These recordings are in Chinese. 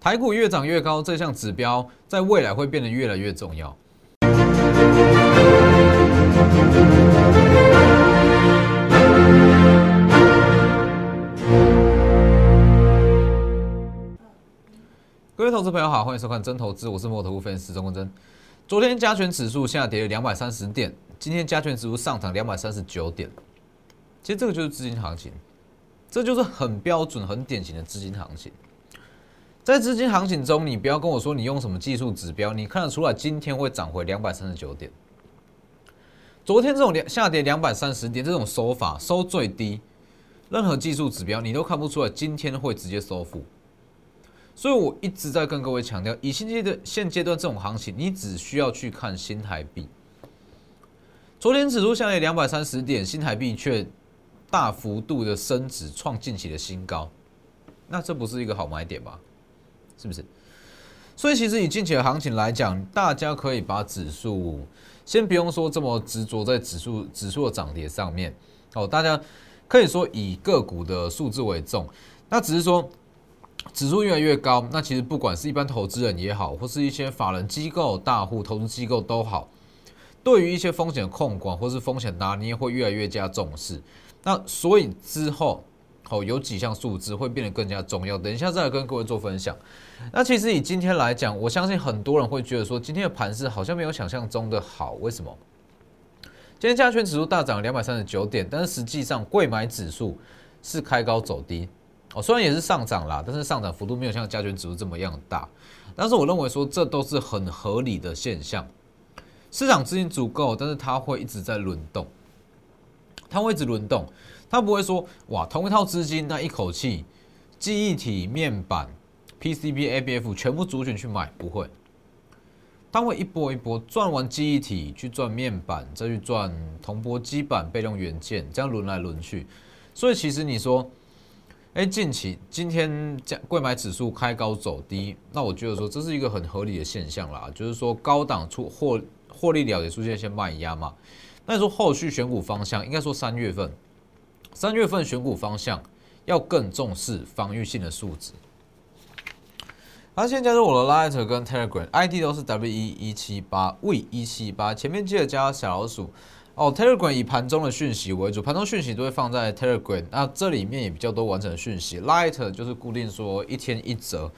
台股越涨越高这项指标，在未来会变得越来越重要。各位投资朋友好，欢迎收看真投资，我是摩头分析师钟国珍。昨天加权指数下跌了两百三十点，今天加权指数上涨两百三十九点。其实这个就是资金行情，这就是很标准、很典型的资金行情。在资金行情中，你不要跟我说你用什么技术指标，你看得出来今天会涨回两百三十九点。昨天这种两下跌两百三十点这种收法收最低，任何技术指标你都看不出来今天会直接收复。所以我一直在跟各位强调，以现阶段现阶段这种行情，你只需要去看新台币。昨天指数下跌两百三十点，新台币却大幅度的升值，创近期的新高。那这不是一个好买点吗？是不是？所以其实以近期的行情来讲，大家可以把指数先不用说这么执着在指数指数的涨跌上面哦，大家可以说以个股的数字为重。那只是说。指数越来越高，那其实不管是一般投资人也好，或是一些法人机构、大户投资机构都好，对于一些风险控管或是风险拿捏会越来越加重视。那所以之后，哦，有几项数字会变得更加重要。等一下再来跟各位做分享。那其实以今天来讲，我相信很多人会觉得说，今天的盘势好像没有想象中的好。为什么？今天加权指数大涨两百三十九点，但是实际上贵买指数是开高走低。哦，虽然也是上涨啦，但是上涨幅度没有像加权指数这么样大。但是我认为说这都是很合理的现象。市场资金足够，但是它会一直在轮动，它会一直轮动，他不会说哇同一套资金那一口气记忆体、面板、PCB、ABF 全部族群去买，不会。他会一波一波赚完记忆体去赚面板，再去赚铜箔基板、备用元件，这样轮来轮去。所以其实你说。哎，近期今天价贵买指数开高走低，那我觉得说这是一个很合理的现象啦，就是说高档出获获利了也出现一些卖压嘛。那你说后续选股方向，应该说三月份，三月份选股方向要更重视防御性的数值。好，现在加入我的 Light 跟 Telegram，ID 都是 W 一一七八 V 一七八，前面记得加小老鼠。哦，Telegram 以盘中的讯息为主，盘中讯息都会放在 Telegram，那这里面也比较多完整的讯息。Light 就是固定说一天一折。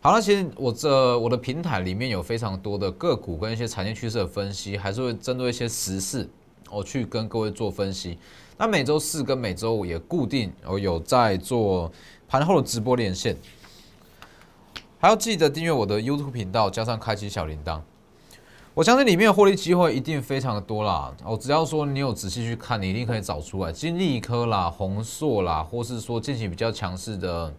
好了，其实我这我的平台里面有非常多的个股跟一些产业趋势的分析，还是会针对一些时事，我去跟各位做分析。那每周四跟每周五也固定我有在做盘后的直播连线，还要记得订阅我的 YouTube 频道，加上开启小铃铛。我相信里面的获利机会一定非常的多啦。哦，只要说你有仔细去看，你一定可以找出来。金利科啦、宏硕啦，或是说近期比较强势的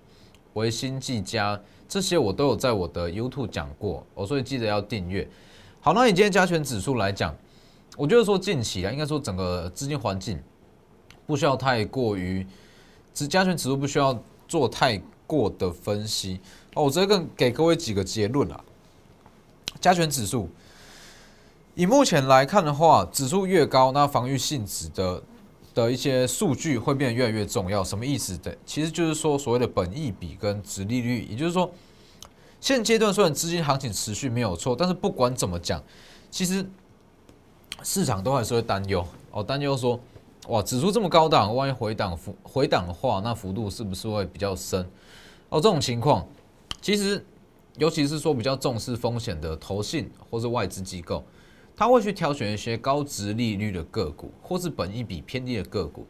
维新、技嘉，这些我都有在我的 YouTube 讲过。哦，所以记得要订阅。好，那你今天加权指数来讲，我觉得说近期啊，应该说整个资金环境不需要太过于，只加权指数不需要做太过的分析。哦，我直接跟给各位几个结论啊。加权指数。以目前来看的话，指数越高，那防御性质的的一些数据会变得越来越重要。什么意思的？其实就是说所谓的本益比跟值利率，也就是说，现阶段虽然资金行情持续没有错，但是不管怎么讲，其实市场都还是会担忧哦，担忧说，哇，指数这么高档，万一回档幅回档的话，那幅度是不是会比较深？哦，这种情况，其实尤其是说比较重视风险的投信或是外资机构。他会去挑选一些高值利率的个股，或是本益比偏低的个股。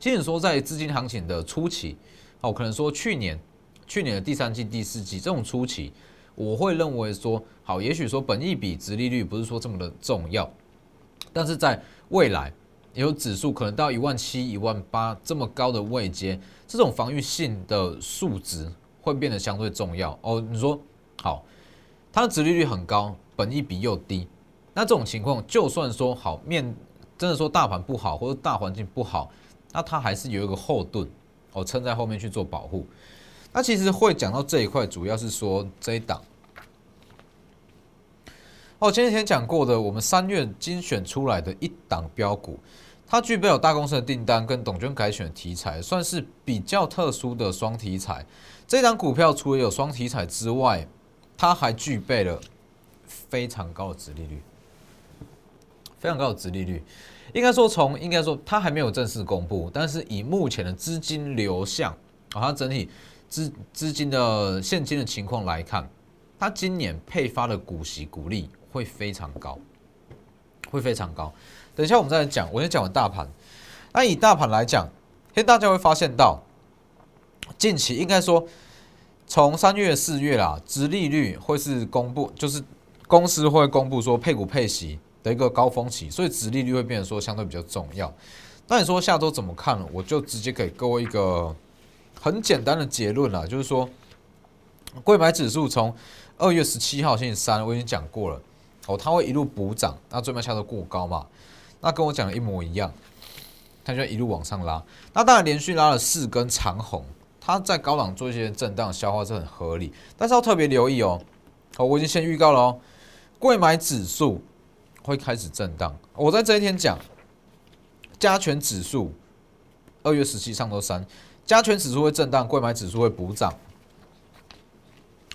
其实说在资金行情的初期，哦，可能说去年、去年的第三季、第四季这种初期，我会认为说，好，也许说本益比、值利率不是说这么的重要，但是在未来有指数可能到一万七、一万八这么高的位阶，这种防御性的数值会变得相对重要。哦，你说好，它的值利率很高，本益比又低。那这种情况，就算说好面，真的说大盘不好或者大环境不好，那它还是有一个后盾哦，撑在后面去做保护。那其实会讲到这一块，主要是说这一档哦，前几天讲过的，我们三月精选出来的一档标股，它具备有大公司的订单跟董娟改选题材，算是比较特殊的双题材。这档股票除了有双题材之外，它还具备了非常高的殖利率，非常高的殖利率。应该说，从应该说它还没有正式公布，但是以目前的资金流向啊，它整体资资金的现金的情况来看，它今年配发的股息股利会非常高，会非常高。等一下我们再来讲，我先讲完大盘。那以大盘来讲，其实大家会发现到，近期应该说从三月四月啦，殖利率会是公布，就是公司会公布说配股配息。的一个高峰期，所以殖利率会变得说相对比较重要。那你说下周怎么看？我就直接给各位一个很简单的结论了，就是说，贵买指数从二月十七号星期三我已经讲过了，哦，它会一路补涨，那最慢下周过高嘛？那跟我讲的一模一样，它就一路往上拉。那当然连续拉了四根长红，它在高档做一些震荡消化是很合理，但是要特别留意哦。好，我已经先预告了哦，贵买指数。会开始震荡。我在这一天讲，加权指数二月十七上周三，加权指数会震荡，贵买指数会补涨。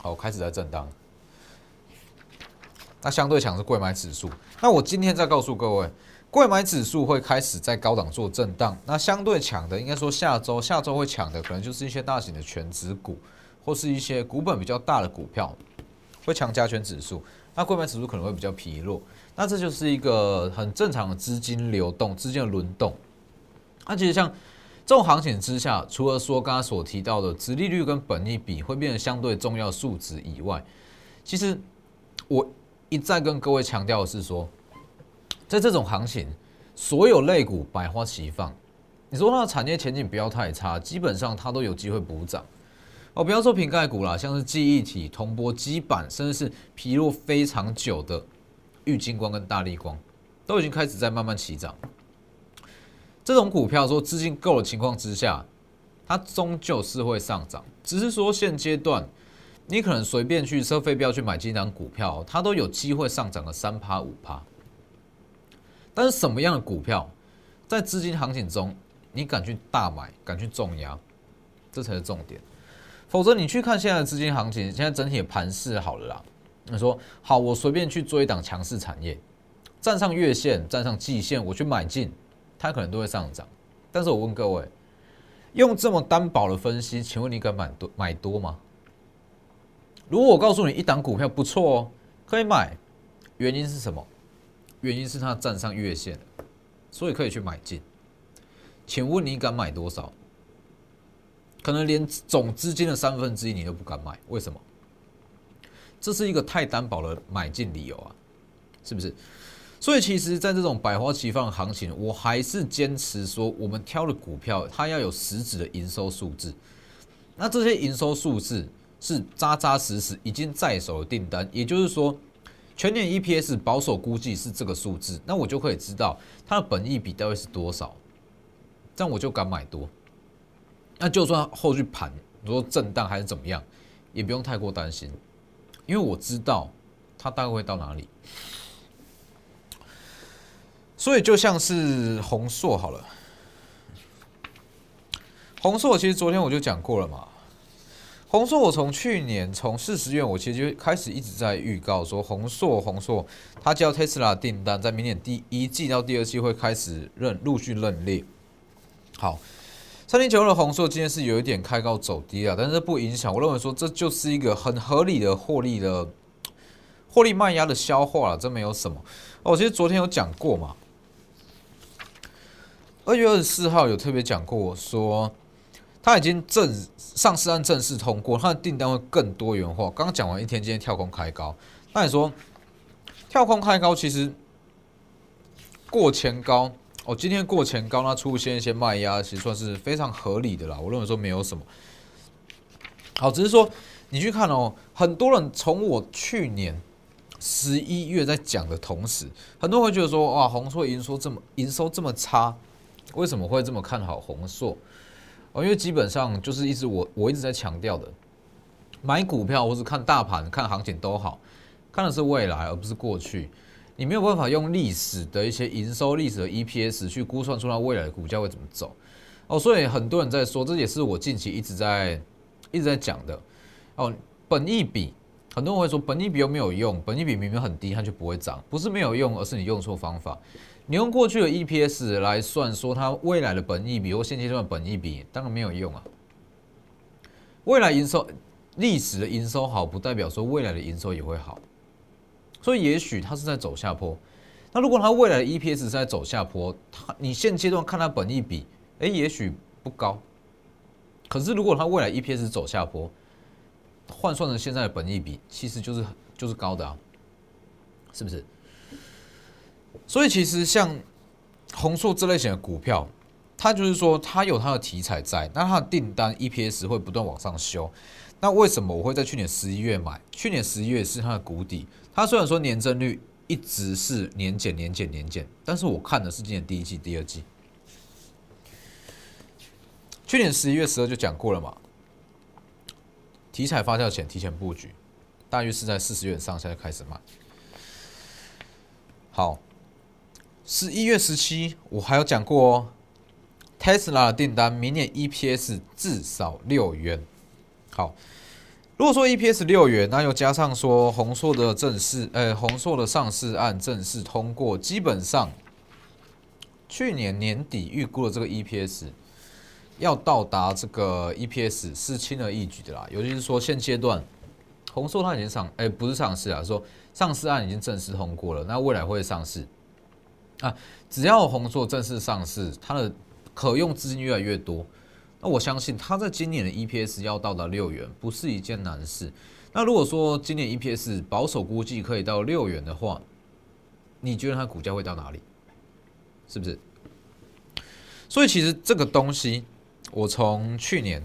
好，开始在震荡。那相对强是贵买指数。那我今天再告诉各位，贵买指数会开始在高档做震荡。那相对强的，应该说下周下周会抢的，可能就是一些大型的全指股，或是一些股本比较大的股票，会强加权指数。那贵买指数可能会比较疲弱。那这就是一个很正常的资金流动、资金的轮动。那其实像这种行情之下，除了说刚刚所提到的殖利率跟本利比会变得相对重要数值以外，其实我一再跟各位强调的是说，在这种行情，所有类股百花齐放。你说它的产业前景不要太差，基本上它都有机会补涨。哦，不要说瓶盖股啦，像是记忆体、铜箔基板，甚至是疲弱非常久的。玉金光跟大力光都已经开始在慢慢起涨。这种股票说资金够的情况之下，它终究是会上涨。只是说现阶段你可能随便去收费标去买几档股票，它都有机会上涨个三趴五趴。但是什么样的股票在资金行情中你敢去大买、敢去重压，这才是重点。否则你去看现在的资金行情，现在整体的盘势好了啦。你说好，我随便去做一档强势产业，站上月线，站上季线，我去买进，它可能都会上涨。但是我问各位，用这么单薄的分析，请问你敢买多买多吗？如果我告诉你一档股票不错哦，可以买，原因是什么？原因是它站上月线，所以可以去买进。请问你敢买多少？可能连总资金的三分之一你都不敢买，为什么？这是一个太单薄的买进理由啊，是不是？所以其实，在这种百花齐放的行情，我还是坚持说，我们挑的股票它要有实质的营收数字。那这些营收数字是扎扎实实已经在手的订单，也就是说，全年 EPS 保守估计是这个数字，那我就可以知道它的本益比到底是多少，这样我就敢买多。那就算后续盘如果震荡还是怎么样，也不用太过担心。因为我知道它大概会到哪里，所以就像是红硕好了，红硕其实昨天我就讲过了嘛。红硕我从去年从四十元，我其实就开始一直在预告说，红硕红硕，它交特斯拉订单在明年第一季到第二季会开始认陆续认列。好。三零九的红硕今天是有一点开高走低啊，但是不影响。我认为说这就是一个很合理的获利的获利卖压的消化了，这没有什么。哦，其实昨天有讲过嘛，二月二十四号有特别讲过，说他已经正上市案正式通过，他的订单会更多元化。刚刚讲完一天，今天跳空开高，那你说跳空开高其实过前高。哦，今天过前高，它出现一些卖压，其实算是非常合理的啦。我认为说没有什么好，只是说你去看哦，很多人从我去年十一月在讲的同时，很多人会觉得说，哇，红硕营收这么营收这么差，为什么会这么看好红硕？因为基本上就是一直我我一直在强调的，买股票或是看大盘、看行情都好，看的是未来而不是过去。你没有办法用历史的一些营收、历史的 EPS 去估算出来未来的股价会怎么走哦，所以很多人在说，这也是我近期一直在一直在讲的哦，本益比，很多人会说本益比又没有用，本益比明明很低，它就不会涨，不是没有用，而是你用错方法。你用过去的 EPS 来算，说它未来的本益比或现阶段本益比，当然没有用啊。未来营收、历史的营收好，不代表说未来的营收也会好。所以也许它是在走下坡。那如果它未来的 EPS 是在走下坡，它你现阶段看它本益比，哎，也许不高。可是如果它未来 EPS 走下坡，换算成现在的本益比，其实就是就是高的啊，是不是？所以其实像红硕这类型的股票，它就是说它有它的题材在，那它的订单 EPS 会不断往上修。那为什么我会在去年十一月买？去年十一月是它的谷底，它虽然说年增率一直是年减、年减、年减，但是我看的是今年第一季、第二季。去年十一月十二就讲过了嘛，题材发酵前提前布局，大约是在四十元上下就开始卖。好。十一月十七，我还有讲过哦，Tesla 的订单明年 EPS 至少六元。好，如果说 EPS 六元，那又加上说红硕的正式，呃，红硕的上市案正式通过，基本上去年年底预估的这个 EPS 要到达这个 EPS 是轻而易举的啦。尤其是说现阶段红硕它已经上，哎，不是上市啊，说上市案已经正式通过了，那未来会上市。啊，只要红硕正式上市，它的可用资金越来越多，那我相信它在今年的 EPS 要到达六元，不是一件难事。那如果说今年 EPS 保守估计可以到六元的话，你觉得它股价会到哪里？是不是？所以其实这个东西，我从去年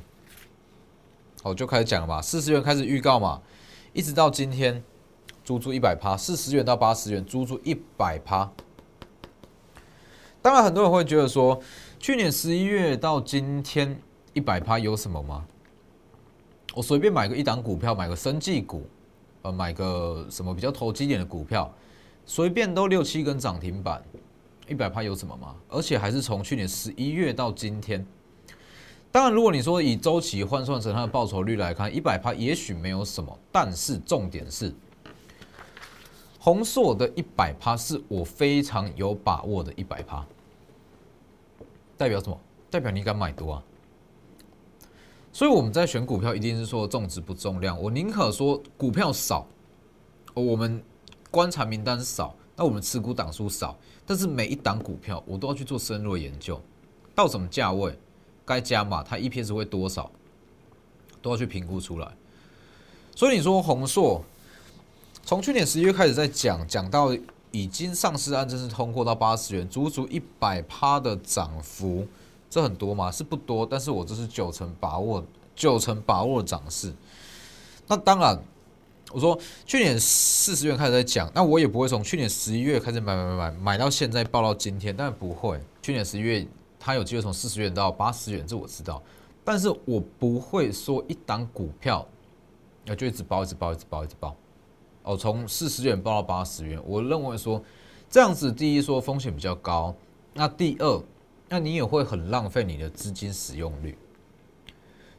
我就开始讲了嘛，四十元开始预告嘛，一直到今天，足足一百趴，四十元到八十元，足足一百趴。当然，很多人会觉得说，去年十一月到今天一百趴有什么吗？我随便买个一档股票，买个生技股，呃，买个什么比较投机点的股票，随便都六七根涨停板，一百趴有什么吗？而且还是从去年十一月到今天。当然，如果你说以周期换算成它的报酬率来看，一百趴也许没有什么，但是重点是。红硕的一百趴是我非常有把握的一百趴，代表什么？代表你敢买多啊？所以我们在选股票一定是说重质不重量，我宁可说股票少，我们观察名单少，那我们持股档数少，但是每一档股票我都要去做深入的研究，到什么价位该加码，它 EPS 会多少，都要去评估出来。所以你说红硕。从去年十一月开始在讲，讲到已经上市案正式通过到八十元，足足一百趴的涨幅，这很多吗？是不多，但是我这是九成把握，九成把握的涨势。那当然，我说去年四十元开始在讲，那我也不会从去年十一月开始买买买买买到现在报到今天，但不会。去年十一月它有机会从四十元到八十元，这我知道，但是我不会说一档股票，那就一直包，一直包，一直包，一直包。哦，从四十元报到八十元，我认为说这样子，第一说风险比较高，那第二，那你也会很浪费你的资金使用率，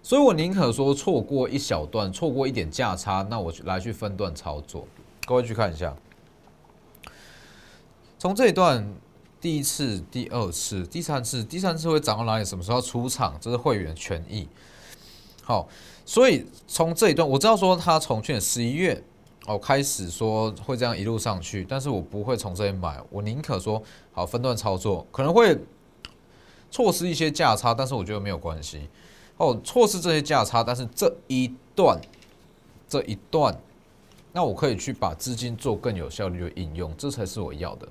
所以我宁可说错过一小段，错过一点价差，那我来去分段操作。各位去看一下，从这一段第一次、第二次、第三次、第三次会涨到哪里？什么时候出场？这是会员权益。好，所以从这一段我知道说，他从去年十一月。哦，开始说会这样一路上去，但是我不会从这里买，我宁可说好分段操作，可能会错失一些价差，但是我觉得没有关系。哦，错失这些价差，但是这一段这一段，那我可以去把资金做更有效率的应用，这才是我要的。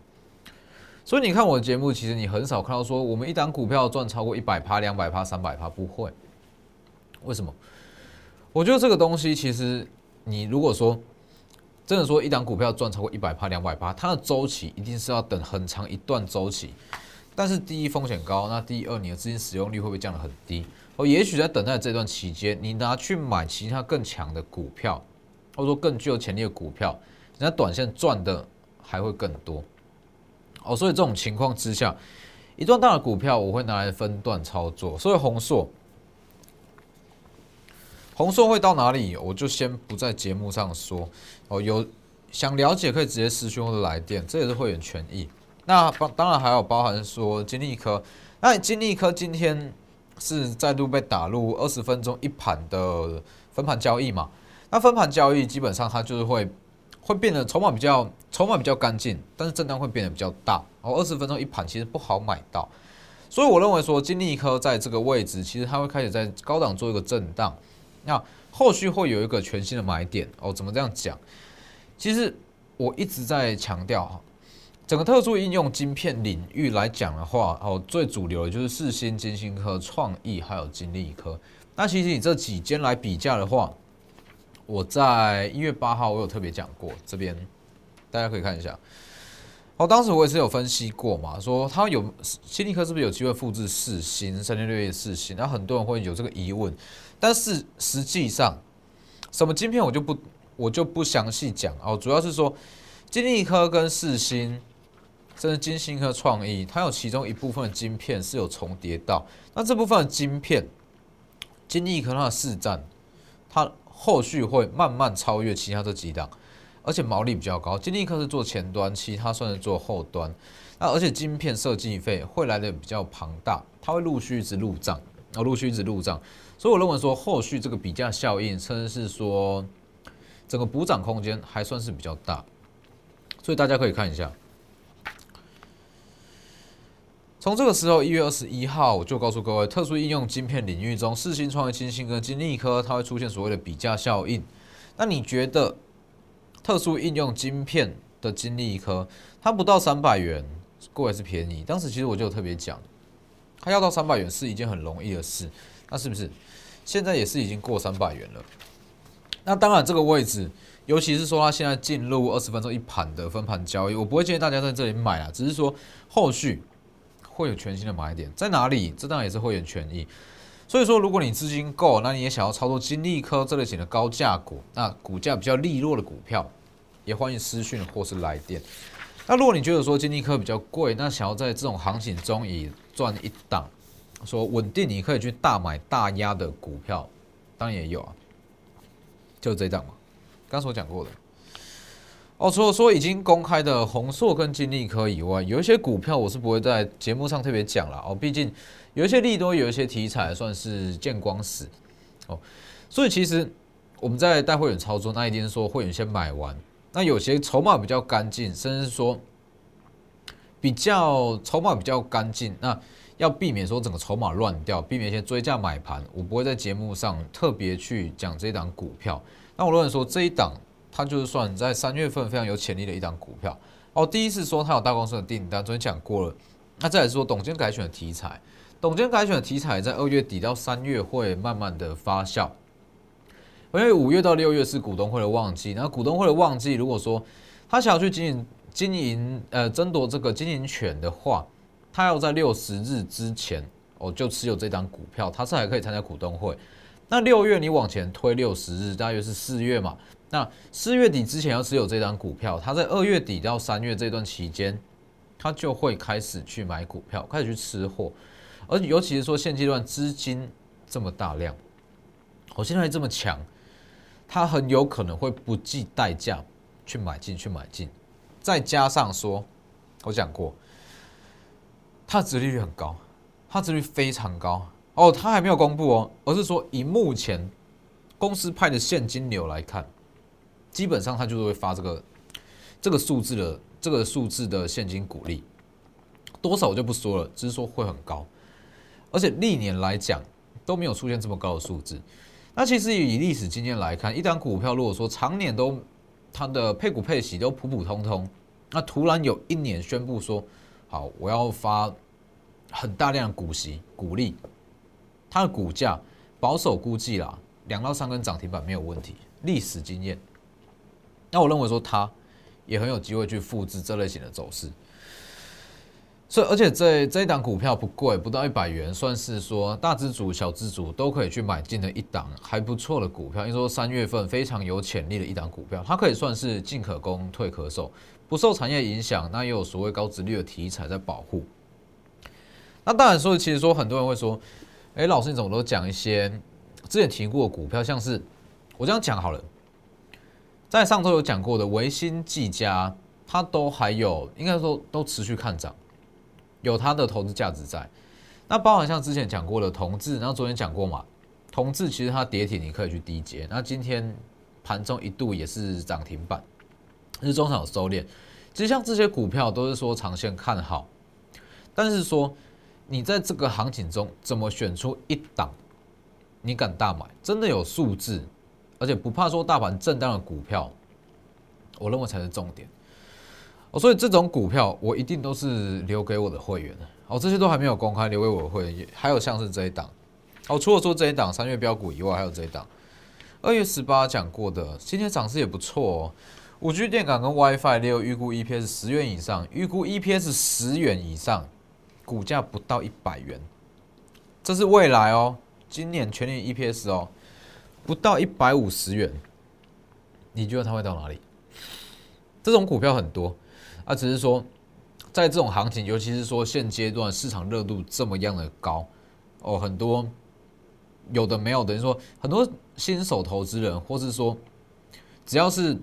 所以你看我的节目，其实你很少看到说我们一档股票赚超过一百趴、两百趴、三百趴，不会。为什么？我觉得这个东西其实你如果说。真的说，一档股票赚超过一百趴、两百趴，它的周期一定是要等很长一段周期。但是第一风险高，那第二你的资金使用率会不会降得很低？哦，也许在等待这段期间，你拿去买其他更强的股票，或者说更具有潜力的股票，人家短线赚的还会更多。哦，所以这种情况之下，一段大的股票我会拿来分段操作。所以红硕。红硕会到哪里，我就先不在节目上说哦。有想了解可以直接私讯或者来电，这也是会员权益。那当当然还有包含说金利科，那金利科今天是再度被打入二十分钟一盘的分盘交易嘛？那分盘交易基本上它就是会会变得筹码比较筹码比较干净，但是震荡会变得比较大。哦，二十分钟一盘其实不好买到，所以我认为说金利科在这个位置，其实它会开始在高档做一个震荡。那后续会有一个全新的买点哦？怎么这样讲？其实我一直在强调哈。整个特殊应用晶片领域来讲的话，哦，最主流的就是四星、金星科、创意还有金利科。那其实你这几间来比价的话，我在一月八号我有特别讲过，这边大家可以看一下。哦，当时我也是有分析过嘛，说它有金利科是不是有机会复制四星三千六亿四星？那很多人会有这个疑问，但是实际上什么晶片我就不我就不详细讲哦，主要是说金利科跟四星。甚至金星和创意，它有其中一部分的晶片是有重叠到，那这部分的晶片，金立科它的市占，它后续会慢慢超越其他这几档，而且毛利比较高。金立科是做前端，其他算是做后端，那而且晶片设计费会来的比较庞大，它会陆续一直入账，然后陆续一直入账，所以我认为说后续这个比价效应，甚至是说整个补涨空间还算是比较大，所以大家可以看一下。从这个时候，一月二十一号，我就告诉各位，特殊应用晶片领域中，四星、创业、金星跟金立科，它会出现所谓的比价效应。那你觉得，特殊应用晶片的金立科，它不到三百元，贵还是便宜？当时其实我就特别讲，它要到三百元是一件很容易的事，那是不是？现在也是已经过三百元了。那当然，这个位置，尤其是说它现在进入二十分钟一盘的分盘交易，我不会建议大家在这里买啊，只是说后续。会有全新的买点在哪里？这当然也是会员权益。所以说，如果你资金够，那你也想要操作金利科这类型的高价股，那股价比较利落的股票，也欢迎私讯或是来电。那如果你觉得说金利科比较贵，那想要在这种行情中以赚一档，说稳定，你可以去大买大压的股票，当然也有啊，就这档嘛，刚所讲过的。哦，除了说已经公开的宏硕跟金利科以外，有一些股票我是不会在节目上特别讲了哦。毕竟有一些利多，有一些题材算是见光死哦。所以其实我们在带会员操作，那一定是说会员先买完。那有些筹码比较干净，甚至说比较筹码比较干净，那要避免说整个筹码乱掉，避免一些追价买盘。我不会在节目上特别去讲这一档股票。那我如果说这一档。它就是算在三月份非常有潜力的一档股票哦。第一次说它有大公司的订单，昨天讲过了。那再来说董监改选的题材，董监改选的题材在二月底到三月会慢慢的发酵，因为五月到六月是股东会的旺季。那股东会的旺季，如果说他想要去经营经营呃争夺这个经营权的话，他要在六十日之前哦就持有这张股票，他是还可以参加股东会。那六月你往前推六十日，大约是四月嘛？那四月底之前要持有这张股票，他在二月底到三月这段期间，他就会开始去买股票，开始去吃货，而尤其是说现阶段资金这么大量，我现在这么强，他很有可能会不计代价去买进去买进，再加上说，我讲过，它的殖利率很高，它殖率非常高哦，它还没有公布哦，而是说以目前公司派的现金流来看。基本上他就是会发这个这个数字的这个数字的现金股利，多少我就不说了，只是说会很高，而且历年来讲都没有出现这么高的数字。那其实以历史经验来看，一张股票如果说常年都它的配股配息都普普通通，那突然有一年宣布说好我要发很大量的股息股利，它的股价保守估计啦两到三根涨停板没有问题，历史经验。那我认为说它也很有机会去复制这类型的走势，所以而且这这一档股票不贵，不到一百元，算是说大资主、小资主都可以去买进的一档还不错的股票。因为说三月份非常有潜力的一档股票，它可以算是进可攻、退可守，不受产业影响。那也有所谓高值率的题材在保护。那当然说，其实说很多人会说，哎，老师你怎么都讲一些之前提过股票，像是我这样讲好了，在上周有讲过的维新、技嘉，它都还有应该说都持续看涨，有它的投资价值在。那包含像之前讲过的同志，然后昨天讲过嘛，同志其实它跌停，你可以去低接。那今天盘中一度也是涨停板，日中场收敛。其实像这些股票都是说长线看好，但是说你在这个行情中怎么选出一档你敢大买，真的有数字，而且不怕说大盘震荡的股票，我认为才是重点。哦，所以这种股票我一定都是留给我的会员的。哦，这些都还没有公开留给我的会员，还有像是这一档。哦，除了说这一档三月标股以外，还有这一档二月十八讲过的，今天涨势也不错哦。五 G 电感跟 WiFi 六预估 EPS 十元以上，预估 EPS 十元以上，股价不到一百元，这是未来哦。今年全年 EPS 哦，不到一百五十元，你觉得它会到哪里？这种股票很多啊，只是说在这种行情，尤其是说现阶段市场热度这么样的高哦，很多有的没有，等于说很多新手投资人，或是说只要是。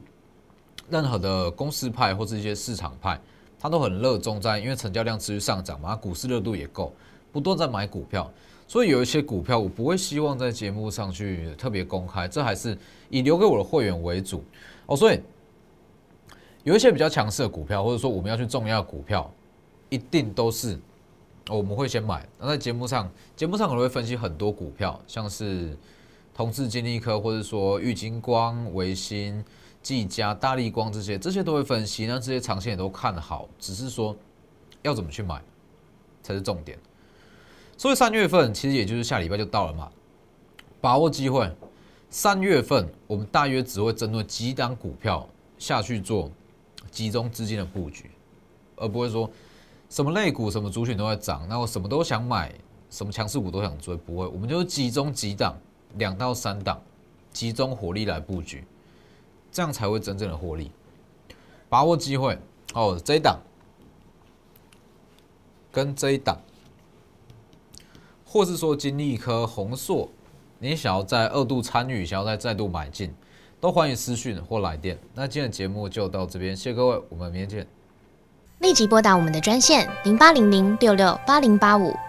任何的公司派或是一些市场派，他都很热衷在，因为成交量持续上涨嘛，股市热度也够，不断在买股票，所以有一些股票我不会希望在节目上去特别公开，这还是以留给我的会员为主哦。所以有一些比较强势的股票，或者说我们要去重要的股票，一定都是我们会先买。那在节目上，节目上可能会分析很多股票，像是同志金利科，或者说玉金光、维新。技嘉、大力光这些，这些都会分析，那这些长线也都看好，只是说要怎么去买才是重点。所以三月份其实也就是下礼拜就到了嘛，把握机会。三月份我们大约只会针对几档股票下去做集中资金的布局，而不会说什么类股、什么族群都在涨，那我什么都想买，什么强势股都想追，不会，我们就集中几档，两到三档，集中火力来布局。这样才会真正的获利，把握机会哦！这一档跟这一档，或是说金利科、红硕，你想要再二度参与，想要再再度买进，都欢迎私讯或来电。那今天的节目就到这边，谢谢各位，我们明天见。立即拨打我们的专线零八零零六六八零八五